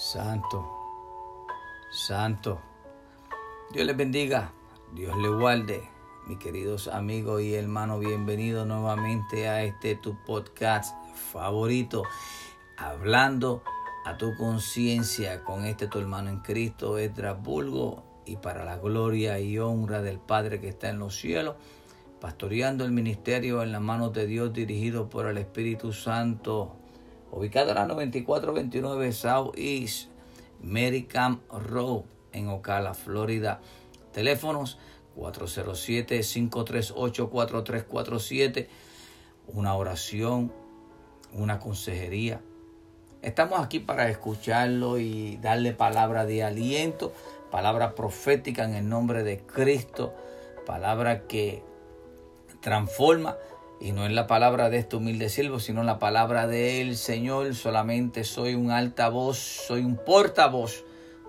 Santo, santo. Dios les bendiga, Dios les guarde. Mis queridos amigos y hermanos, bienvenidos nuevamente a este tu podcast favorito, hablando a tu conciencia con este tu hermano en Cristo, Bulgo, y para la gloria y honra del Padre que está en los cielos, pastoreando el ministerio en las manos de Dios dirigido por el Espíritu Santo ubicado en la 9429 South East Camp Road en Ocala, Florida. Teléfonos 407-538-4347. Una oración, una consejería. Estamos aquí para escucharlo y darle palabra de aliento, palabra profética en el nombre de Cristo, palabra que transforma y no es la palabra de este humilde siervo, sino la palabra del Señor. Solamente soy un altavoz, soy un portavoz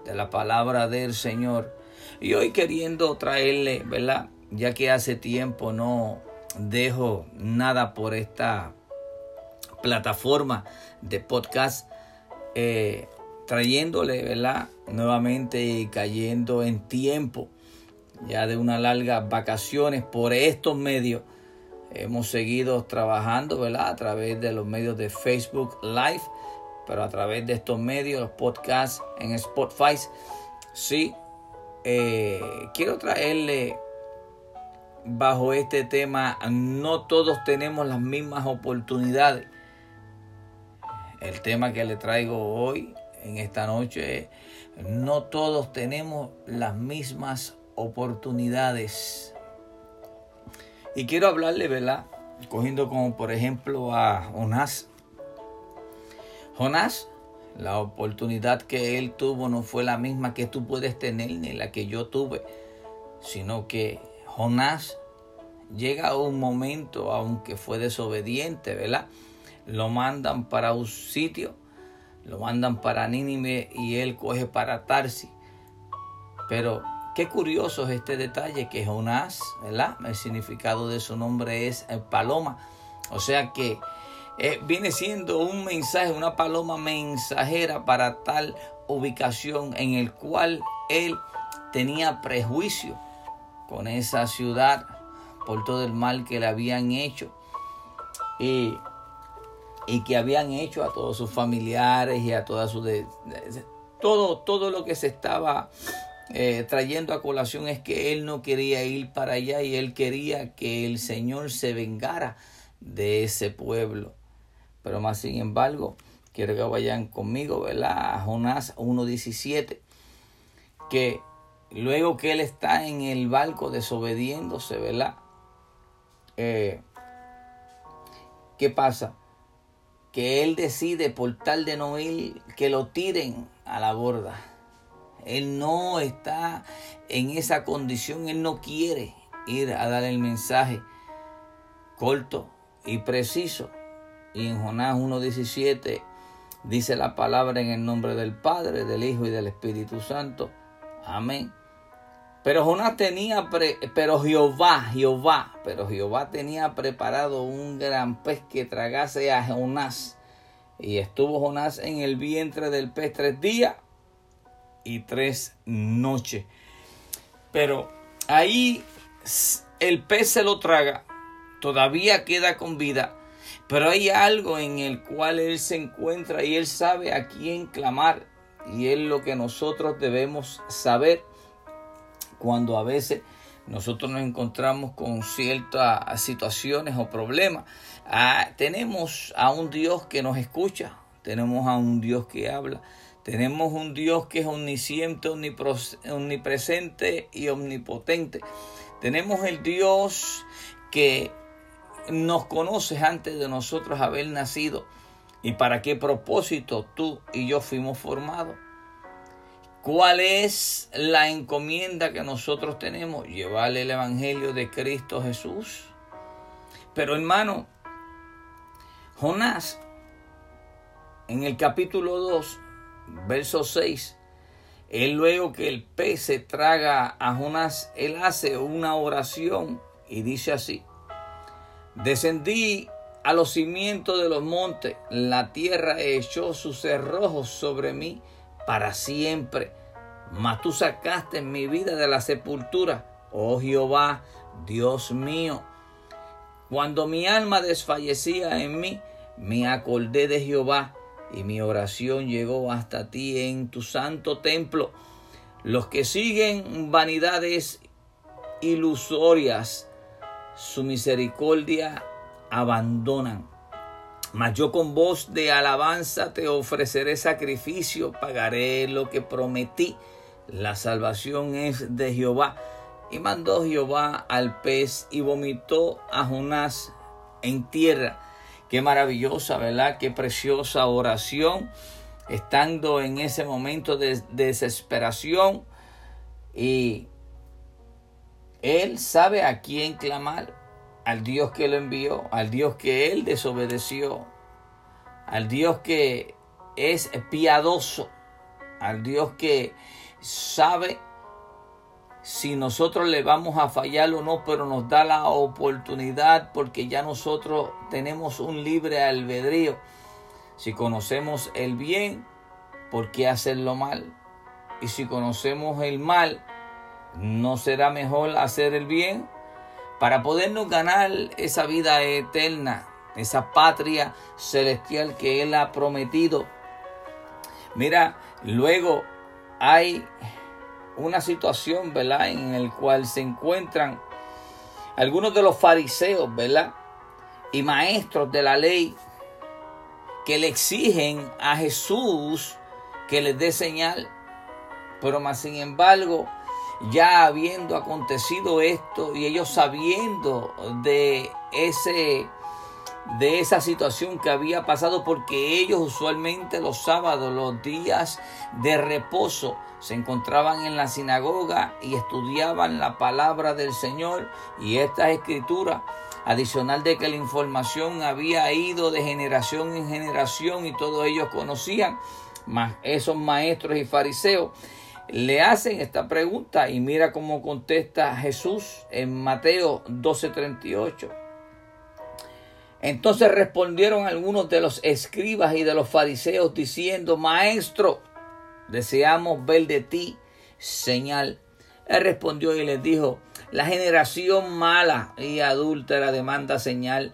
de la palabra del Señor. Y hoy queriendo traerle, ¿verdad? Ya que hace tiempo no dejo nada por esta plataforma de podcast, eh, trayéndole, ¿verdad? Nuevamente y cayendo en tiempo ya de unas largas vacaciones por estos medios Hemos seguido trabajando, ¿verdad? A través de los medios de Facebook Live, pero a través de estos medios, los podcasts en Spotify. Sí, eh, quiero traerle bajo este tema, no todos tenemos las mismas oportunidades. El tema que le traigo hoy, en esta noche, no todos tenemos las mismas oportunidades. Y quiero hablarle, ¿verdad? Cogiendo como por ejemplo a Jonás. Jonás, la oportunidad que él tuvo no fue la misma que tú puedes tener ni la que yo tuve, sino que Jonás llega a un momento, aunque fue desobediente, ¿verdad? Lo mandan para un sitio, lo mandan para Nínive y él coge para Tarsi. Pero Qué curioso es este detalle que Jonás, ¿verdad? El significado de su nombre es eh, paloma. O sea que eh, viene siendo un mensaje, una paloma mensajera para tal ubicación en el cual él tenía prejuicio con esa ciudad por todo el mal que le habían hecho y, que habían hecho a todos sus familiares y a toda su todo todo lo que se estaba eh, trayendo a colación es que él no quería ir para allá y él quería que el Señor se vengara de ese pueblo. Pero más sin embargo, quiero que vayan conmigo, ¿verdad? A Jonás 1.17, que luego que él está en el barco desobediéndose, ¿verdad? Eh, ¿Qué pasa? Que él decide por tal de no ir que lo tiren a la borda. Él no está en esa condición, él no quiere ir a dar el mensaje corto y preciso. Y en Jonás 1.17 dice la palabra en el nombre del Padre, del Hijo y del Espíritu Santo. Amén. Pero Jonás tenía, pero Jehová, Jehová, pero Jehová tenía preparado un gran pez que tragase a Jonás. Y estuvo Jonás en el vientre del pez tres días y tres noches. Pero ahí el pez se lo traga, todavía queda con vida, pero hay algo en el cual él se encuentra y él sabe a quién clamar. Y es lo que nosotros debemos saber cuando a veces nosotros nos encontramos con ciertas situaciones o problemas. Ah, tenemos a un Dios que nos escucha, tenemos a un Dios que habla, tenemos un Dios que es omnisciente, omnipresente y omnipotente. Tenemos el Dios que nos conoce antes de nosotros haber nacido y para qué propósito tú y yo fuimos formados. ¿Cuál es la encomienda que nosotros tenemos? Llevarle el Evangelio de Cristo Jesús. Pero hermano, Jonás, en el capítulo 2, verso 6, él luego que el pez se traga a Jonás, él hace una oración y dice así, descendí a los cimientos de los montes, la tierra echó sus cerrojos sobre mí para siempre. Mas tú sacaste mi vida de la sepultura, oh Jehová, Dios mío. Cuando mi alma desfallecía en mí, me acordé de Jehová y mi oración llegó hasta ti en tu santo templo. Los que siguen vanidades ilusorias, su misericordia abandonan. Mas yo con voz de alabanza te ofreceré sacrificio, pagaré lo que prometí. La salvación es de Jehová. Y mandó Jehová al pez y vomitó a Jonás en tierra. Qué maravillosa, ¿verdad? Qué preciosa oración. Estando en ese momento de desesperación. Y él sabe a quién clamar al Dios que lo envió, al Dios que él desobedeció, al Dios que es piadoso, al Dios que sabe si nosotros le vamos a fallar o no, pero nos da la oportunidad porque ya nosotros tenemos un libre albedrío. Si conocemos el bien, ¿por qué hacerlo mal? Y si conocemos el mal, ¿no será mejor hacer el bien? para podernos ganar esa vida eterna, esa patria celestial que Él ha prometido. Mira, luego hay una situación, ¿verdad?, en el cual se encuentran algunos de los fariseos, ¿verdad?, y maestros de la ley que le exigen a Jesús que les dé señal, pero más sin embargo, ya habiendo acontecido esto y ellos sabiendo de ese de esa situación que había pasado porque ellos usualmente los sábados, los días de reposo, se encontraban en la sinagoga y estudiaban la palabra del Señor y esta escritura adicional de que la información había ido de generación en generación y todos ellos conocían, más esos maestros y fariseos le hacen esta pregunta y mira cómo contesta Jesús en Mateo 12:38. Entonces respondieron algunos de los escribas y de los fariseos diciendo, Maestro, deseamos ver de ti señal. Él respondió y les dijo, la generación mala y adúltera demanda señal,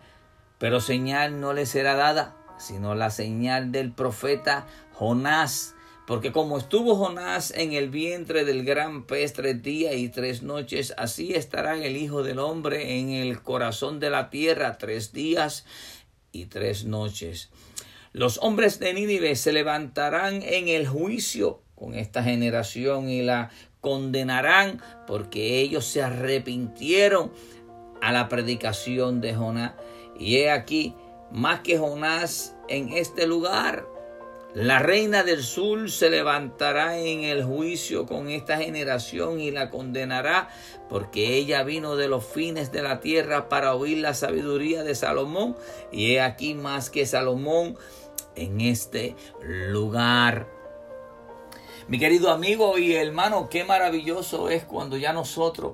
pero señal no le será dada, sino la señal del profeta Jonás. Porque como estuvo Jonás en el vientre del gran pez tres días y tres noches, así estará el Hijo del Hombre en el corazón de la tierra tres días y tres noches. Los hombres de Nínive se levantarán en el juicio con esta generación y la condenarán porque ellos se arrepintieron a la predicación de Jonás. Y he aquí, más que Jonás en este lugar, la reina del sur se levantará en el juicio con esta generación y la condenará, porque ella vino de los fines de la tierra para oír la sabiduría de Salomón, y he aquí más que Salomón en este lugar. Mi querido amigo y hermano, qué maravilloso es cuando ya nosotros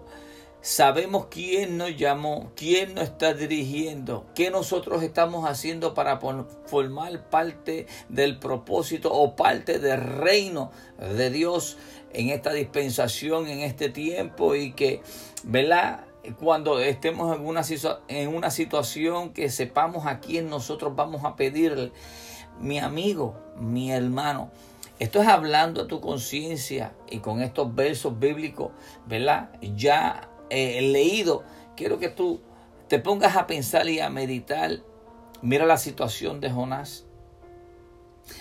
Sabemos quién nos llamó, quién nos está dirigiendo, qué nosotros estamos haciendo para formar parte del propósito o parte del reino de Dios en esta dispensación, en este tiempo y que, ¿verdad? Cuando estemos en una, en una situación que sepamos a quién nosotros vamos a pedirle, mi amigo, mi hermano, esto es hablando a tu conciencia y con estos versos bíblicos, ¿verdad? Ya eh, leído, quiero que tú te pongas a pensar y a meditar. Mira la situación de Jonás.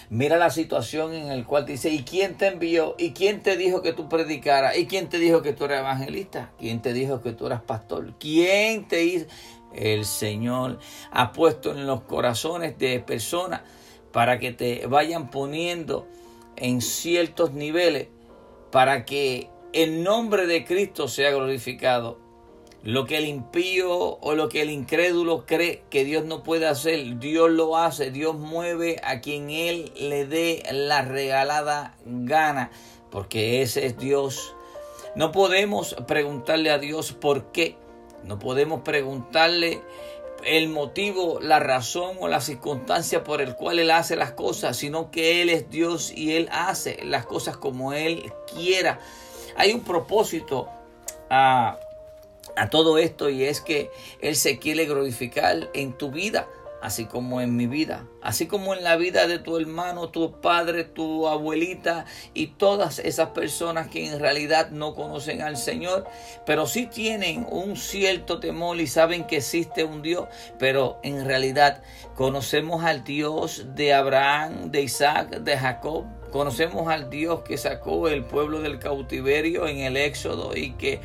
Mira la situación en la cual dice, ¿y quién te envió? ¿Y quién te dijo que tú predicaras? ¿Y quién te dijo que tú eras evangelista? ¿Quién te dijo que tú eras pastor? ¿Quién te hizo? El Señor ha puesto en los corazones de personas para que te vayan poniendo en ciertos niveles para que el nombre de Cristo sea glorificado. Lo que el impío o lo que el incrédulo cree que Dios no puede hacer, Dios lo hace, Dios mueve a quien Él le dé la regalada gana, porque ese es Dios. No podemos preguntarle a Dios por qué, no podemos preguntarle el motivo, la razón o la circunstancia por el cual Él hace las cosas, sino que Él es Dios y Él hace las cosas como Él quiera. Hay un propósito a, todo esto y es que Él se quiere glorificar en tu vida así como en mi vida, así como en la vida de tu hermano, tu padre, tu abuelita y todas esas personas que en realidad no conocen al Señor, pero sí tienen un cierto temor y saben que existe un Dios, pero en realidad conocemos al Dios de Abraham, de Isaac, de Jacob, Conocemos al Dios que sacó el pueblo del cautiverio en el Éxodo y que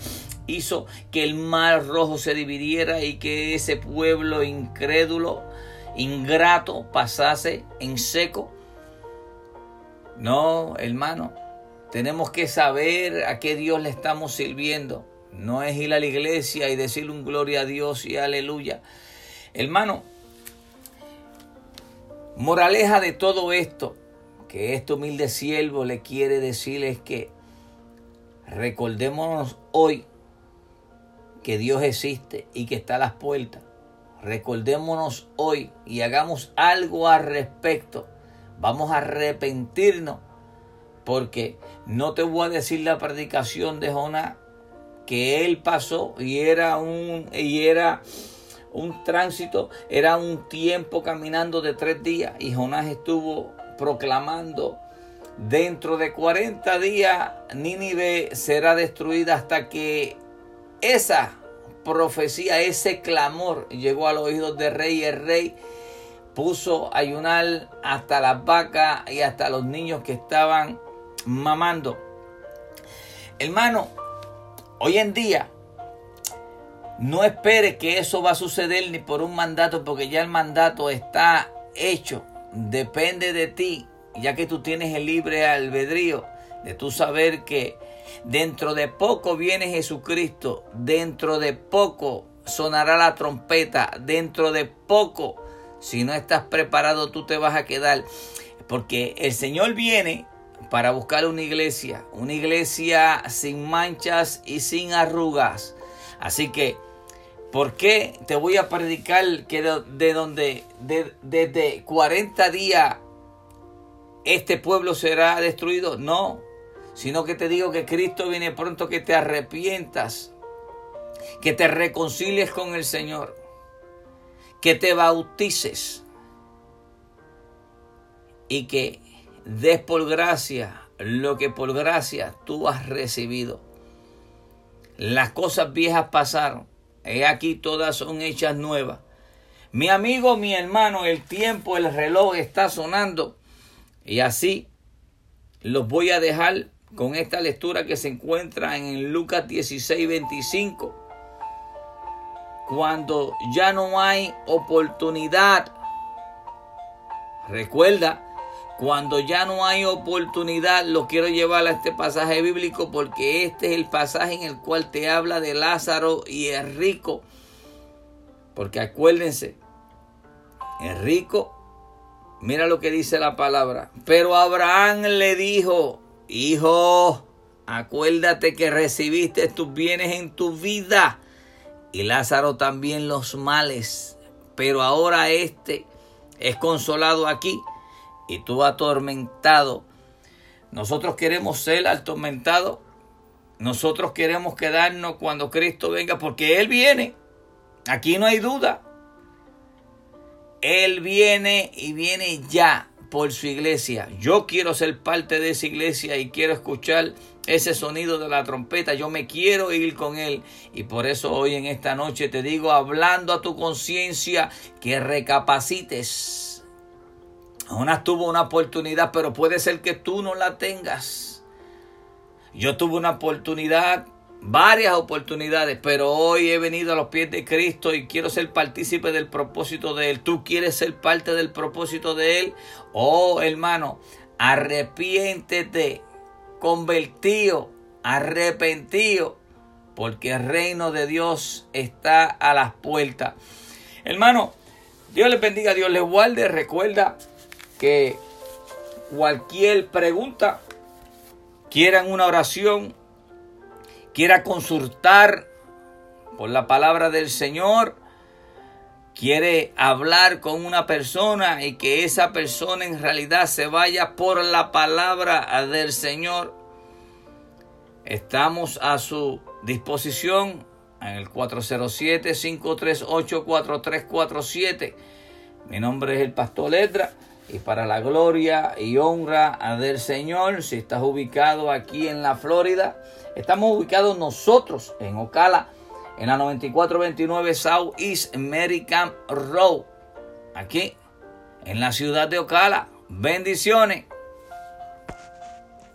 hizo que el mar rojo se dividiera y que ese pueblo incrédulo ingrato pasase en seco. No, hermano, tenemos que saber a qué Dios le estamos sirviendo. No es ir a la iglesia y decirle un gloria a Dios y aleluya. Hermano, moraleja de todo esto, que este humilde siervo le quiere decir es que recordémonos hoy que Dios existe y que está a las puertas recordémonos hoy y hagamos algo al respecto. Vamos a arrepentirnos porque no te voy a decir la predicación de Jonás que él pasó y era un y era un tránsito, era un tiempo caminando de tres días y Jonás estuvo proclamando dentro de 40 días Nínive será destruida hasta que esa profecía, ese clamor llegó a los oídos del rey y el rey puso ayunar hasta las vacas y hasta los niños que estaban mamando. Hermano, hoy en día no espere que eso va a suceder ni por un mandato, porque ya el mandato está hecho. Depende de ti, ya que tú tienes el libre albedrío de tú saber que Dentro de poco viene Jesucristo. Dentro de poco sonará la trompeta. Dentro de poco, si no estás preparado, tú te vas a quedar. Porque el Señor viene para buscar una iglesia. Una iglesia sin manchas y sin arrugas. Así que, ¿por qué te voy a predicar que de, donde desde 40 días este pueblo será destruido? No, sino que te digo que Cristo viene pronto, que te arrepientas, que te reconcilies con el Señor, que te bautices y que des por gracia lo que por gracia tú has recibido. Las cosas viejas pasaron, he aquí todas son hechas nuevas. Mi amigo, mi hermano, el tiempo, el reloj está sonando y así los voy a dejar con esta lectura que se encuentra en Lucas 16, 25. Cuando ya no hay oportunidad. Recuerda, cuando ya no hay oportunidad, lo quiero llevar a este pasaje bíblico porque este es el pasaje en el cual te habla de Lázaro y el rico. Porque acuérdense, el rico, mira lo que dice la palabra. Pero Abraham le dijo, Hijo, acuérdate que recibiste tus bienes en tu vida y Lázaro también los males, pero ahora este es consolado aquí y tú atormentado. Nosotros queremos ser atormentados. Nosotros queremos quedarnos cuando Cristo venga porque Él viene. Aquí no hay duda. Él viene y viene ya por su iglesia. Yo quiero ser parte de esa iglesia y quiero escuchar ese sonido de la trompeta. Yo me quiero ir con él. Y por eso hoy en esta noche te digo, hablando a tu conciencia, que recapacites. Una tuvo una oportunidad, pero puede ser que tú no la tengas. Yo tuve una oportunidad varias oportunidades, pero hoy he venido a los pies de Cristo y quiero ser partícipe del propósito de Él. ¿Tú quieres ser parte del propósito de Él? Oh, hermano, arrepiéntete, convertido, arrepentido, porque el reino de Dios está a las puertas. Hermano, Dios les bendiga, Dios les guarde. Recuerda que cualquier pregunta, quieran una oración, quiera consultar por la palabra del Señor, quiere hablar con una persona y que esa persona en realidad se vaya por la palabra del Señor, estamos a su disposición en el 407-538-4347. Mi nombre es el Pastor Letra y para la gloria y honra del Señor, si estás ubicado aquí en la Florida, estamos ubicados nosotros en Ocala, en la 9429 South East American Road, aquí en la ciudad de Ocala. Bendiciones.